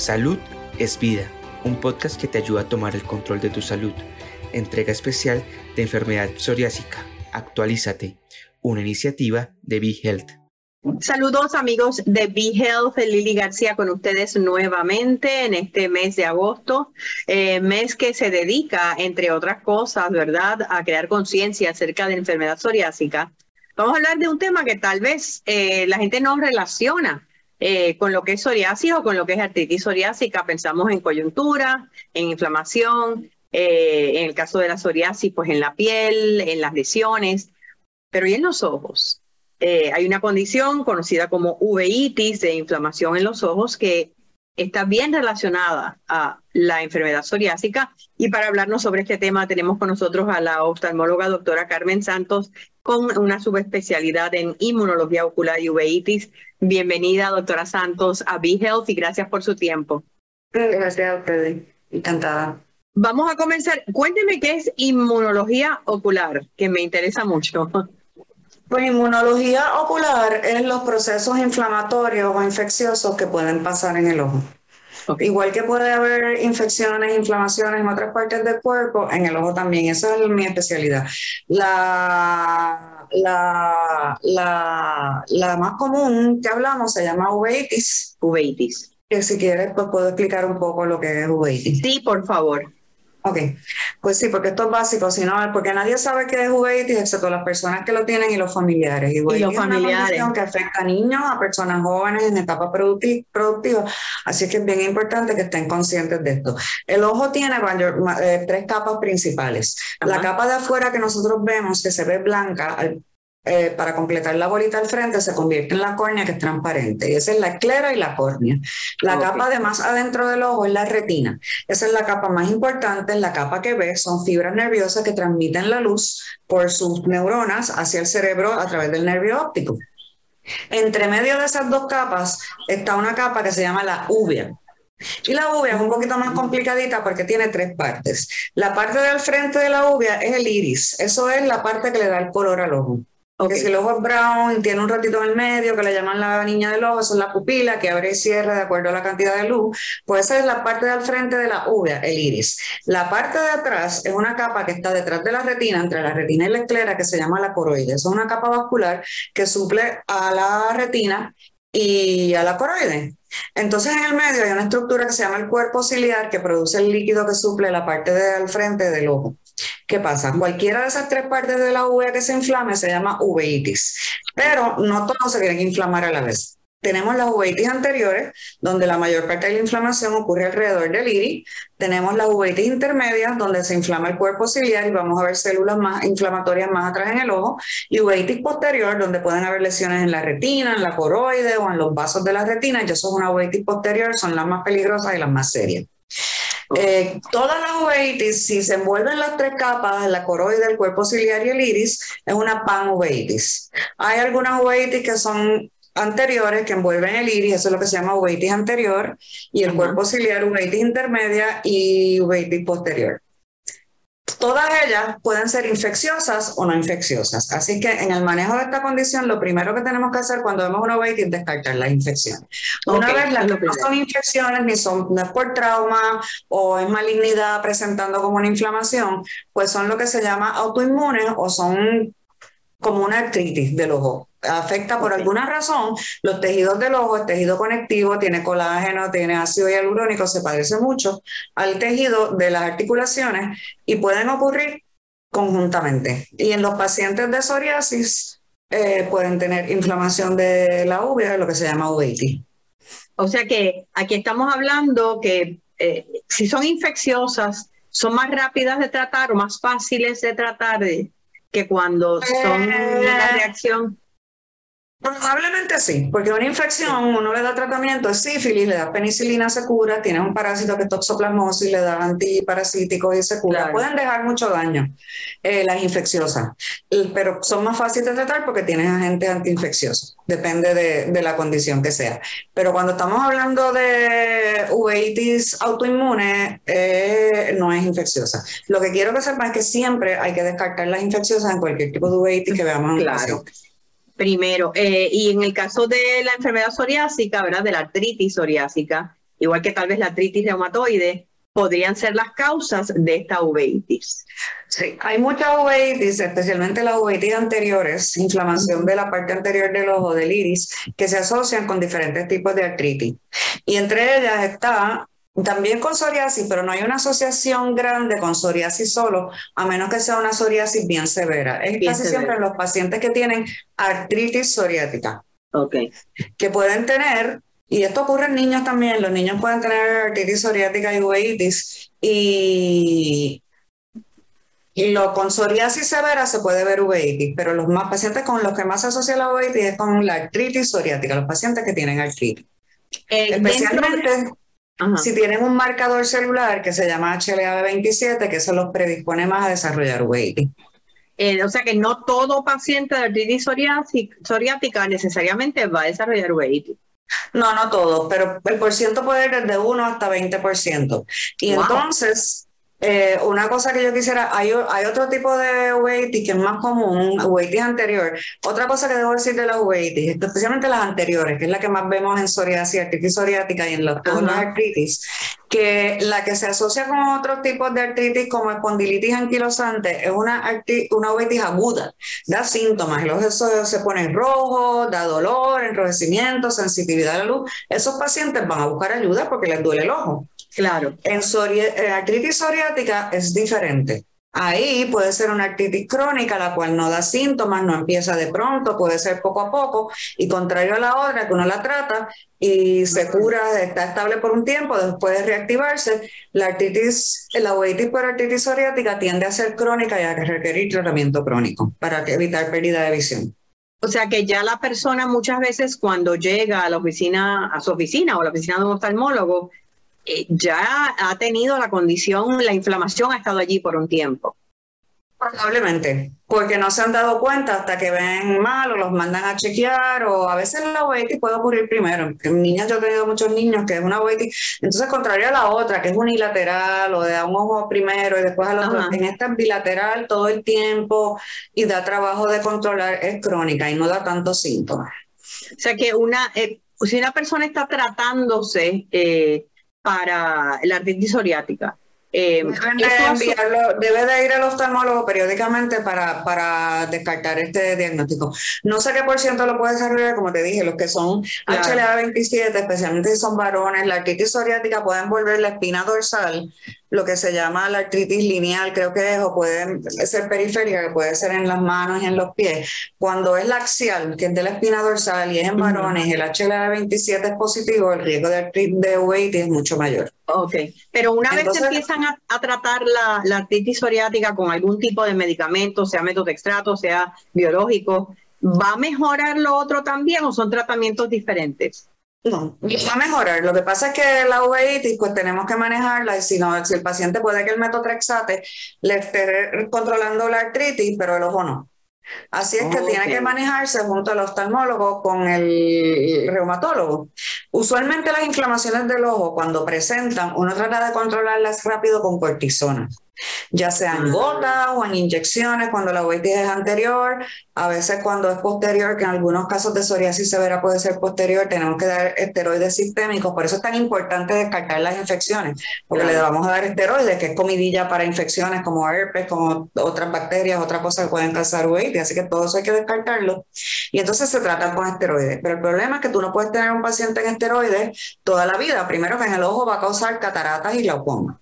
Salud es vida, un podcast que te ayuda a tomar el control de tu salud. Entrega especial de enfermedad psoriásica. Actualízate, una iniciativa de Be Health. Saludos amigos de Be Health, Lili García con ustedes nuevamente en este mes de agosto, eh, mes que se dedica, entre otras cosas, ¿verdad?, a crear conciencia acerca de enfermedad psoriásica. Vamos a hablar de un tema que tal vez eh, la gente no relaciona eh, con lo que es psoriasis o con lo que es artritis psoriásica. Pensamos en coyuntura, en inflamación, eh, en el caso de la psoriasis, pues en la piel, en las lesiones, pero ¿y en los ojos? Eh, hay una condición conocida como uveitis de inflamación en los ojos que está bien relacionada a la enfermedad psoriásica. Y para hablarnos sobre este tema tenemos con nosotros a la oftalmóloga doctora Carmen Santos con una subespecialidad en inmunología ocular y uveitis. Bienvenida, doctora Santos, a Be Health y gracias por su tiempo. Gracias a ustedes. Encantada. Vamos a comenzar. Cuénteme qué es inmunología ocular, que me interesa mucho. Pues inmunología ocular es los procesos inflamatorios o infecciosos que pueden pasar en el ojo. Igual que puede haber infecciones, inflamaciones en otras partes del cuerpo, en el ojo también. Esa es mi especialidad. La, la, la, la más común que hablamos se llama uveitis. Uveitis. Que si quieres, pues puedo explicar un poco lo que es uveitis. Sí, por favor. Ok, pues sí, porque esto es básico, sino porque nadie sabe qué es uveitis excepto las personas que lo tienen y los familiares. Y, los es familiares. una condición que afecta a niños, a personas jóvenes en etapa productiva, así que es bien importante que estén conscientes de esto. El ojo tiene eh, tres capas principales. La capa de afuera que nosotros vemos, que se ve blanca, eh, para completar la bolita al frente se convierte en la córnea que es transparente y esa es la esclera y la córnea. La capa de más adentro del ojo es la retina. Esa es la capa más importante, la capa que ve son fibras nerviosas que transmiten la luz por sus neuronas hacia el cerebro a través del nervio óptico. Entre medio de esas dos capas está una capa que se llama la uvea. Y la uvea es un poquito más complicadita porque tiene tres partes. La parte del frente de la uvea es el iris. Eso es la parte que le da el color al ojo. Porque si el ojo es brown, tiene un ratito en el medio, que le llaman la niña del ojo, eso es la pupila, que abre y cierra de acuerdo a la cantidad de luz, pues esa es la parte del frente de la uvea, el iris. La parte de atrás es una capa que está detrás de la retina, entre la retina y la esclera, que se llama la coroide. Es una capa vascular que suple a la retina y a la coroide. Entonces en el medio hay una estructura que se llama el cuerpo ciliar que produce el líquido que suple la parte del frente del ojo. ¿Qué pasa? Cualquiera de esas tres partes de la uvea que se inflame se llama uveitis, pero no todos se quieren inflamar a la vez. Tenemos las uveitis anteriores, donde la mayor parte de la inflamación ocurre alrededor del iris. Tenemos las uveitis intermedias, donde se inflama el cuerpo ciliar y vamos a ver células más inflamatorias más atrás en el ojo. Y uveitis posterior, donde pueden haber lesiones en la retina, en la coroide o en los vasos de la retina. Y eso es una uveitis posterior, son las más peligrosas y las más serias. Eh, todas las uveitis, si se envuelven las tres capas, la coroide, el cuerpo ciliar y el iris, es una panuveitis. Hay algunas uveitis que son anteriores que envuelven el iris, eso es lo que se llama uveitis anterior, y el cuerpo ciliar, uveitis intermedia y uveitis posterior. Todas ellas pueden ser infecciosas o no infecciosas. Así que en el manejo de esta condición, lo primero que tenemos que hacer cuando vemos una uveitis es descartar las infecciones. Una vez las no son infecciones, ni son, no es por trauma o es malignidad presentando como una inflamación, pues son lo que se llama autoinmunes o son como una artritis del ojo afecta por alguna razón los tejidos del ojo, el tejido conectivo tiene colágeno, tiene ácido hialurónico, se parece mucho al tejido de las articulaciones y pueden ocurrir conjuntamente. Y en los pacientes de psoriasis eh, pueden tener inflamación de la uvea, lo que se llama uveitis. O sea que aquí estamos hablando que eh, si son infecciosas, son más rápidas de tratar o más fáciles de tratar que cuando son una eh, reacción Probablemente sí, porque una infección, uno le da tratamiento, es sífilis, le da penicilina, se cura, tiene un parásito que es toxoplasmosis, le da antiparasíticos y se cura. Pueden dejar mucho daño eh, las infecciosas, pero son más fáciles de tratar porque tienen agentes antiinfecciosos, depende de, la condición que sea. Pero cuando estamos hablando de uveitis autoinmune, eh, no es infecciosa. Lo que quiero que sepan es que siempre hay que descartar las infecciosas en cualquier tipo de uveitis que veamos en claro primero. Eh, y en el caso de la enfermedad psoriásica, ¿verdad? De la artritis psoriásica, igual que tal vez la artritis reumatoide, podrían ser las causas de esta uveitis. Sí, hay muchas uveitis, especialmente las uveitis anteriores, inflamación de la parte anterior del ojo, del iris, que se asocian con diferentes tipos de artritis. Y entre ellas está también con psoriasis, pero no hay una asociación grande con psoriasis solo, a menos que sea una psoriasis bien severa. Es casi siempre los pacientes que tienen artritis psoriática. Ok. Que pueden tener y esto ocurre en niños también. Los niños pueden tener artritis psoriática y uveitis. Y, y lo, con psoriasis severa se puede ver uveitis, pero los más pacientes con los que más se asocia la uveitis es con la artritis psoriática, los pacientes que tienen artritis. Eh, Especialmente si tienen un marcador celular que se llama HLA-27, que eso los predispone más a desarrollar uveitis. Eh, o sea que no todo paciente de artritis psoriática necesariamente va a desarrollar uveitis. No, no todo, pero el porciento puede ir desde 1 hasta 20%. Y entonces, eh, una cosa que yo quisiera, hay, hay otro tipo de uveitis que es más común, uveitis anterior. Otra cosa que debo decir de las uveitis, especialmente las anteriores, que es la que más vemos en psoriasis, artritis psoriática y en los, todas las artritis, que la que se asocia con otros tipos de artritis como espondilitis anquilosante es una, una uveitis aguda, da síntomas, los ojos se ponen rojos, da dolor, enrojecimiento, sensitividad a la luz. Esos pacientes van a buscar ayuda porque les duele el ojo. Claro. En, artritis psoriática es diferente. Ahí puede ser una artritis crónica, la cual no da síntomas, no empieza de pronto, puede ser poco a poco, y contrario a la otra, que uno la trata y se cura, está estable por un tiempo, después de reactivarse, la artritis, la uveitis por artritis psoriática tiende a ser crónica y a requerir tratamiento crónico para evitar pérdida de visión. O sea que ya la persona muchas veces cuando llega a la oficina, a su oficina o a la oficina de un oftalmólogo, eh, ya ha tenido la condición, la inflamación ha estado allí por un tiempo. Probablemente, porque no se han dado cuenta hasta que ven mal o los mandan a chequear o a veces la ovetis puede ocurrir primero. En niñas yo he tenido muchos niños que es una ovetis, entonces contrario a la otra que es unilateral o de a un ojo primero y después al otro, en esta bilateral todo el tiempo y da trabajo de controlar es crónica y no da tantos síntomas. O sea que una, eh, si una persona está tratándose eh, para la artritis psoriática. Eh, debe de ir al oftalmólogo periódicamente para, para descartar este diagnóstico. No sé qué por ciento lo puede desarrollar, como te dije, los que son HLA27, especialmente si son varones, la artritis psoriática pueden volver la espina dorsal lo que se llama la artritis lineal, creo que es, o puede ser periférica, que puede ser en las manos y en los pies. Cuando es la axial, que es de la espina dorsal y es en varones, el HLA27 es positivo, el riesgo de artritis de uveitis es mucho mayor. Ok, pero una vez que empiezan a, tratar la, la, artritis psoriática con algún tipo de medicamento, sea metotrexato, sea biológico, ¿va a mejorar lo otro también o son tratamientos diferentes? No, va a mejorar. Lo que pasa es que la uveitis, pues tenemos que manejarla y si no, si el paciente puede que el metotrexate le esté controlando la artritis, pero el ojo no. Así es que tiene que manejarse junto al oftalmólogo con el reumatólogo. Usualmente las inflamaciones del ojo, cuando presentan, uno trata de controlarlas rápido con cortisona ya sea en gotas o en inyecciones cuando la uveitis es anterior, a veces cuando es posterior, que en algunos casos de psoriasis severa puede ser posterior, tenemos que dar esteroides sistémicos, por eso es tan importante descartar las infecciones, porque le vamos a dar esteroides, que es comidilla para infecciones como herpes, como otras bacterias, otras cosas que pueden causar uveitis, así que todo eso hay que descartarlo. Y entonces se trata con esteroides, pero el problema es que tú no puedes tener un paciente en esteroides toda la vida, primero que en el ojo va a causar cataratas y glaucoma.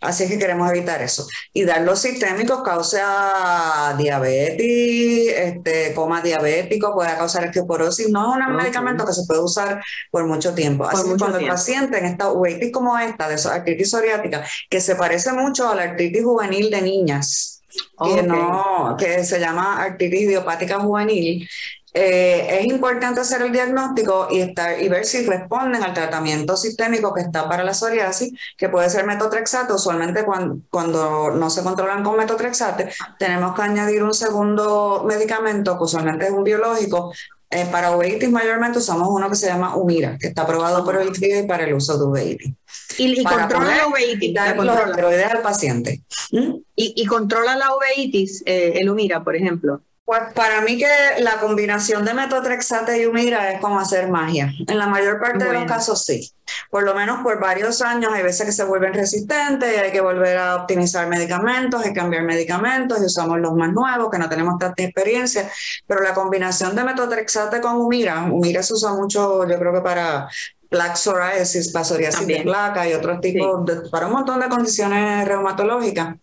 Así que queremos evitar eso. Y dar los sistémicos causa diabetes, este, coma diabético, puede causar osteoporosis. No es un medicamento que se puede usar por mucho tiempo. Así que cuando el paciente en esta uveitis como esta, de artritis psoriática, que se parece mucho a la artritis juvenil de niñas, que, no, que se llama artritis idiopática juvenil, eh, es importante hacer el diagnóstico y, estar, y ver si responden al tratamiento sistémico que está para la psoriasis, que puede ser metotrexate. Usualmente cuando, cuando no se controlan con metotrexate, tenemos que añadir un segundo medicamento, que usualmente es un biológico. Eh, para uveitis mayormente usamos uno que se llama Humira, que está aprobado por el FDA para el uso de uveitis. Y, controla la uveitis. los esteroides al paciente. ¿Mm? Y, controla la uveitis, eh, el Humira, por ejemplo. Pues para mí que la combinación de metotrexate y humira es como hacer magia. En la mayor parte de los casos sí. Por lo menos por varios años hay veces que se vuelven resistentes y hay que volver a optimizar medicamentos, hay que cambiar medicamentos y usamos los más nuevos que no tenemos tanta experiencia. Pero la combinación de metotrexate con humira, humira se usa mucho yo creo que para plaque psoriasis, psoriasis de placa y otros tipos, de, para un montón de condiciones reumatológicas.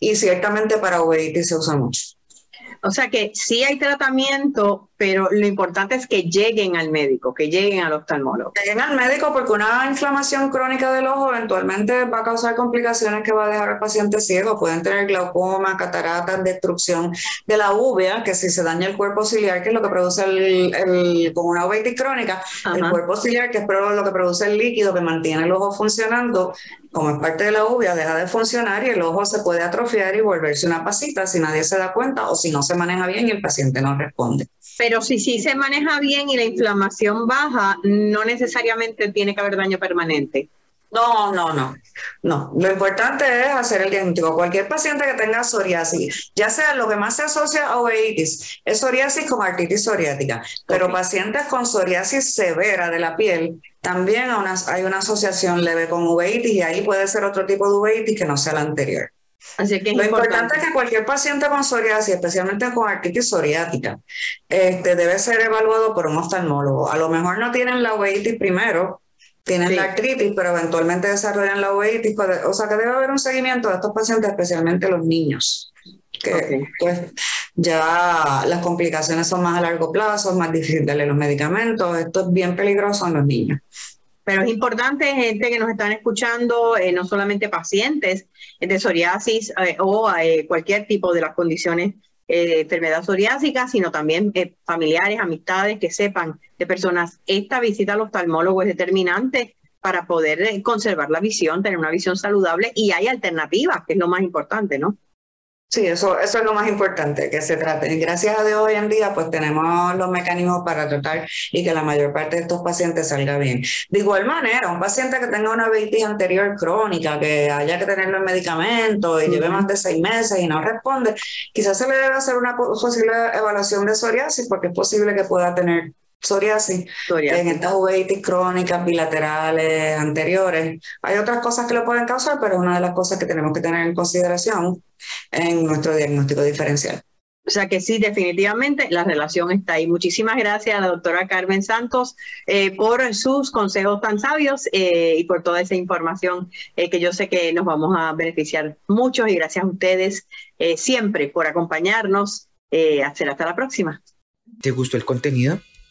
Y ciertamente para uveitis se usa mucho. O sea que sí hay tratamiento, pero lo importante es que lleguen al médico, que lleguen al oftalmólogo. Lleguen al médico porque una inflamación crónica del ojo eventualmente va a causar complicaciones que va a dejar al paciente ciego. Pueden tener glaucoma, cataratas, destrucción de la uvea, que si se daña el cuerpo ciliar, que es lo que produce el, con una uveitis crónica, el cuerpo ciliar, que es lo que produce el líquido que mantiene el ojo funcionando, como es parte de la uvea, deja de funcionar y el ojo se puede atrofiar y volverse una pasita si nadie se da cuenta o si no se maneja bien y el paciente no responde. Pero si sí se maneja bien y la inflamación baja, no necesariamente tiene que haber daño permanente. No, no, no, no. Lo importante es hacer el diagnóstico. Cualquier paciente que tenga psoriasis, ya sea lo que más se asocia a uveitis, es psoriasis con artritis psoriática, pero pacientes con psoriasis severa de la piel, también hay una asociación leve con uveitis y ahí puede ser otro tipo de uveitis que no sea la anterior. Así que Lo importante. es que cualquier paciente con psoriasis, especialmente con artritis psoriática, este, debe ser evaluado por un oftalmólogo. A lo mejor no tienen la uveitis primero, tienen la artritis, pero eventualmente desarrollan la uveitis. Pues, o sea que debe haber un seguimiento de estos pacientes, especialmente los niños, que pues ya las complicaciones son más a largo plazo, es más difícil darle los medicamentos. Esto es bien peligroso en los niños. Pero es importante, gente que nos están escuchando, eh, no solamente pacientes de psoriasis eh, o eh, cualquier tipo de las condiciones de enfermedad psoriásica, sino también familiares, amistades que sepan de personas. Esta visita al oftalmólogo es determinante para poder conservar la visión, tener una visión saludable y hay alternativas, que es lo más importante, ¿no? Sí, eso, eso es lo más importante, que se trate. Gracias a Dios hoy en día pues tenemos los mecanismos para tratar y que la mayor parte de estos pacientes salga bien. De igual manera, un paciente que tenga una veitis anterior crónica, que haya que tenerlo en medicamento y lleve más de seis meses y no responde, quizás se le debe hacer una posible evaluación de psoriasis porque es posible que pueda tener psoriasis, en estas uveitis crónicas bilaterales anteriores. Hay otras cosas que lo pueden causar, pero es una de las cosas que tenemos que tener en consideración en nuestro diagnóstico diferencial. O sea que sí, definitivamente la relación está ahí. Muchísimas gracias a la doctora Carmen Santos eh, por sus consejos tan sabios eh, y por toda esa información eh, que yo sé que nos vamos a beneficiar mucho y gracias a ustedes siempre por acompañarnos. hasta la próxima. ¿Te gustó el contenido?